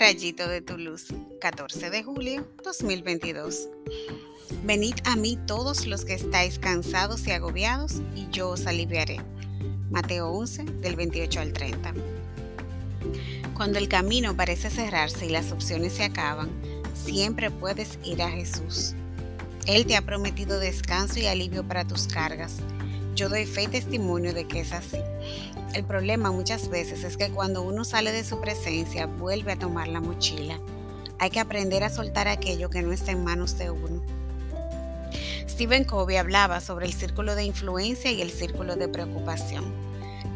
Rayito de tu luz, 14 de julio 2022. Venid a mí todos los que estáis cansados y agobiados, y yo os aliviaré. Mateo 11, del 28 al 30. Cuando el camino parece cerrarse y las opciones se acaban, siempre puedes ir a Jesús. Él te ha prometido descanso y alivio para tus cargas. Yo doy fe y testimonio de que es así. El problema muchas veces es que cuando uno sale de su presencia vuelve a tomar la mochila. Hay que aprender a soltar aquello que no está en manos de uno. Stephen Covey hablaba sobre el círculo de influencia y el círculo de preocupación.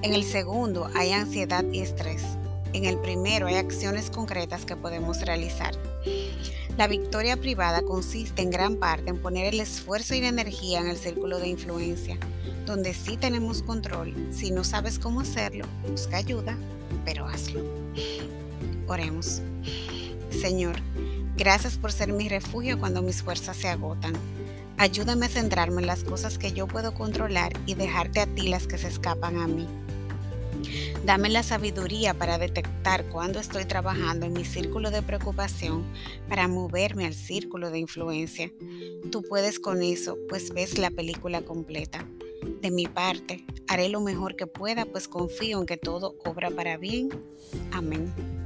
En el segundo hay ansiedad y estrés. En el primero hay acciones concretas que podemos realizar. La victoria privada consiste en gran parte en poner el esfuerzo y la energía en el círculo de influencia, donde sí tenemos control. Si no sabes cómo hacerlo, busca ayuda, pero hazlo. Oremos. Señor, gracias por ser mi refugio cuando mis fuerzas se agotan. Ayúdame a centrarme en las cosas que yo puedo controlar y dejarte a ti las que se escapan a mí. Dame la sabiduría para detectar cuando estoy trabajando en mi círculo de preocupación para moverme al círculo de influencia. Tú puedes con eso, pues ves la película completa. De mi parte, haré lo mejor que pueda, pues confío en que todo obra para bien. Amén.